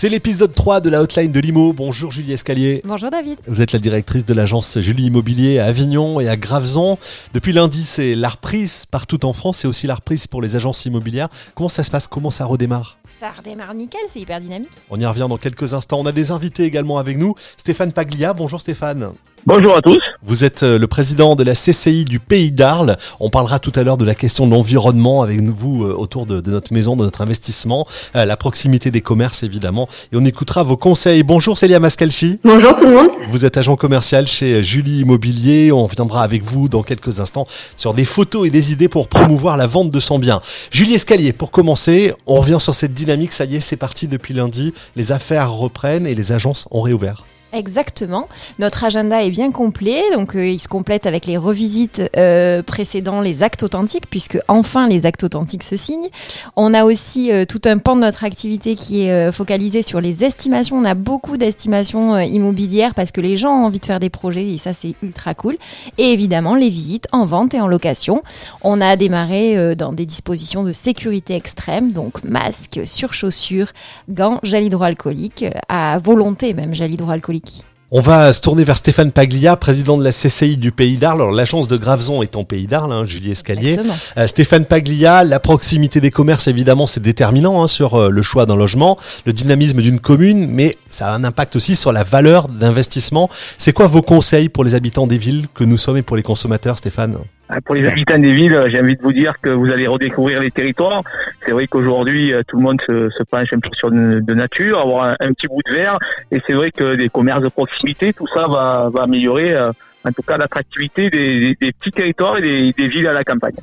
C'est l'épisode 3 de la hotline de Limo. Bonjour Julie Escalier. Bonjour David. Vous êtes la directrice de l'agence Julie Immobilier à Avignon et à Graveson. Depuis lundi, c'est la reprise partout en France. C'est aussi la reprise pour les agences immobilières. Comment ça se passe? Comment ça redémarre? Ça redémarre nickel, c'est hyper dynamique. On y revient dans quelques instants. On a des invités également avec nous. Stéphane Paglia. Bonjour Stéphane. Bonjour à tous. Vous êtes euh, le président de la CCI du Pays d'Arles. On parlera tout à l'heure de la question de l'environnement avec vous euh, autour de, de notre maison, de notre investissement, euh, la proximité des commerces évidemment. Et on écoutera vos conseils. Bonjour Célia Mascalchi. Bonjour tout le monde. Vous êtes agent commercial chez Julie Immobilier. On viendra avec vous dans quelques instants sur des photos et des idées pour promouvoir la vente de son bien. Julie Escalier, pour commencer, on revient sur cette dynamique. Ça y est, c'est parti depuis lundi. Les affaires reprennent et les agences ont réouvert. Exactement. Notre agenda est bien complet, donc euh, il se complète avec les revisites euh, précédant les actes authentiques, puisque enfin les actes authentiques se signent. On a aussi euh, tout un pan de notre activité qui est euh, focalisé sur les estimations. On a beaucoup d'estimations euh, immobilières parce que les gens ont envie de faire des projets et ça c'est ultra cool. Et évidemment les visites en vente et en location. On a démarré euh, dans des dispositions de sécurité extrême, donc masques, surchaussures, gants, gel hydroalcoolique, à volonté même gel hydroalcoolique. On va se tourner vers Stéphane Paglia, président de la CCI du Pays d'Arles. Alors, l'agence de Graveson est en Pays d'Arles, hein, Julie Escalier. Euh, Stéphane Paglia, la proximité des commerces, évidemment, c'est déterminant hein, sur euh, le choix d'un logement, le dynamisme d'une commune, mais ça a un impact aussi sur la valeur d'investissement. C'est quoi vos conseils pour les habitants des villes que nous sommes et pour les consommateurs, Stéphane? Pour les habitants des villes, euh, j'ai envie de vous dire que vous allez redécouvrir les territoires. C'est vrai qu'aujourd'hui, euh, tout le monde se, penche un peu sur de, nature, avoir un, petit bout de verre. Et c'est vrai que des commerces de proximité, tout ça va, améliorer, euh, en tout cas, l'attractivité des, petits territoires et des, villes à la campagne.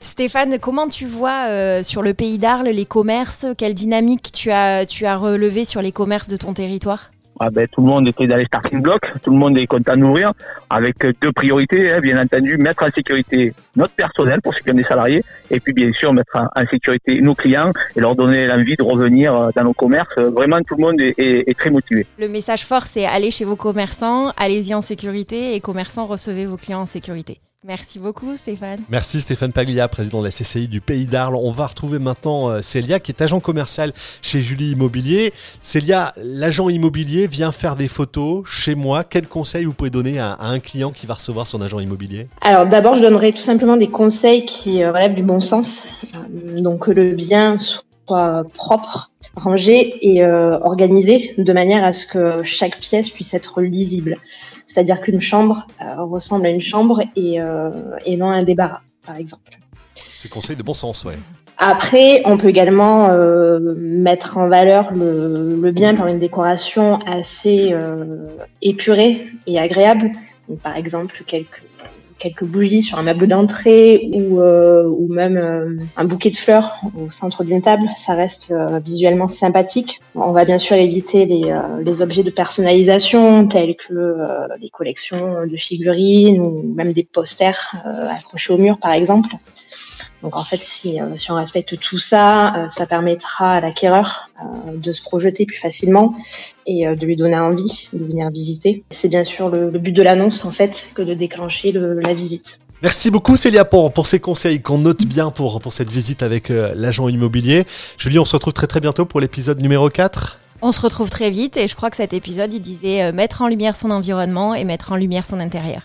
Stéphane, comment tu vois euh, sur le pays d'Arles les commerces? Quelle dynamique tu as, tu as relevé sur les commerces de ton territoire? Ah ben, tout le monde était dans les starting blocks, tout le monde est content d'ouvrir, avec euh, deux priorités, hein, bien entendu, mettre en sécurité notre personnel pour ceux qui ont des salariés, et puis bien sûr mettre en, sécurité nos clients et leur donner l'envie de revenir euh, dans nos commerces. Euh, Vraiment, tout le monde est, est- est très motivé. Le message fort, c'est allez chez vos commerçants, allez-y en sécurité et commerçants, recevez vos clients en sécurité. Merci beaucoup Stéphane. Merci Stéphane Paglia, président de la CCI du Pays d'Arles. On va retrouver maintenant euh, Célia, qui est agent commercial chez Julie Immobilier. Célia, l'agent immobilier vient faire des photos chez moi. Quel conseil vous pouvez donner à, un client qui va recevoir son agent immobilier? Alors d'abord, je donnerai tout simplement des conseils qui euh, relèvent du bon sens. Euh, Donc que le bien soit propre, rangé et euh, organisé de manière à ce que chaque pièce puisse être lisible. C'est-à-dire qu'une chambre euh, ressemble à une chambre et, euh, et non à un débarras, par exemple. C'est conseil de bon sens, ouais. Après, on peut également euh, mettre en valeur le, le bien par une décoration assez euh, épurée et agréable. Donc, par exemple, quelques, quelques bougies sur un meuble d'entrée ou, euh, ou même euh, un bouquet de fleurs au centre d'une table. Ça reste euh, visuellement sympathique. On va bien sûr éviter les, les objets de personnalisation tels que des collections de figurines ou même des posters accrochés au mur, par exemple. Donc en fait, si, euh, si on respecte tout ça, euh, ça permettra à l'acquéreur euh, de se projeter plus facilement et euh, de lui donner envie de venir visiter. C'est bien sûr le, le but de l'annonce en fait que de déclencher le- la visite. Merci beaucoup Célia pour, pour ces conseils qu'on note bien pour, pour cette visite avec euh, l'agent immobilier. Julie, on se retrouve très très bientôt pour l'épisode numéro 4. On se retrouve très vite et je crois que cet épisode, il disait euh, mettre en lumière son environnement et mettre en lumière son intérieur.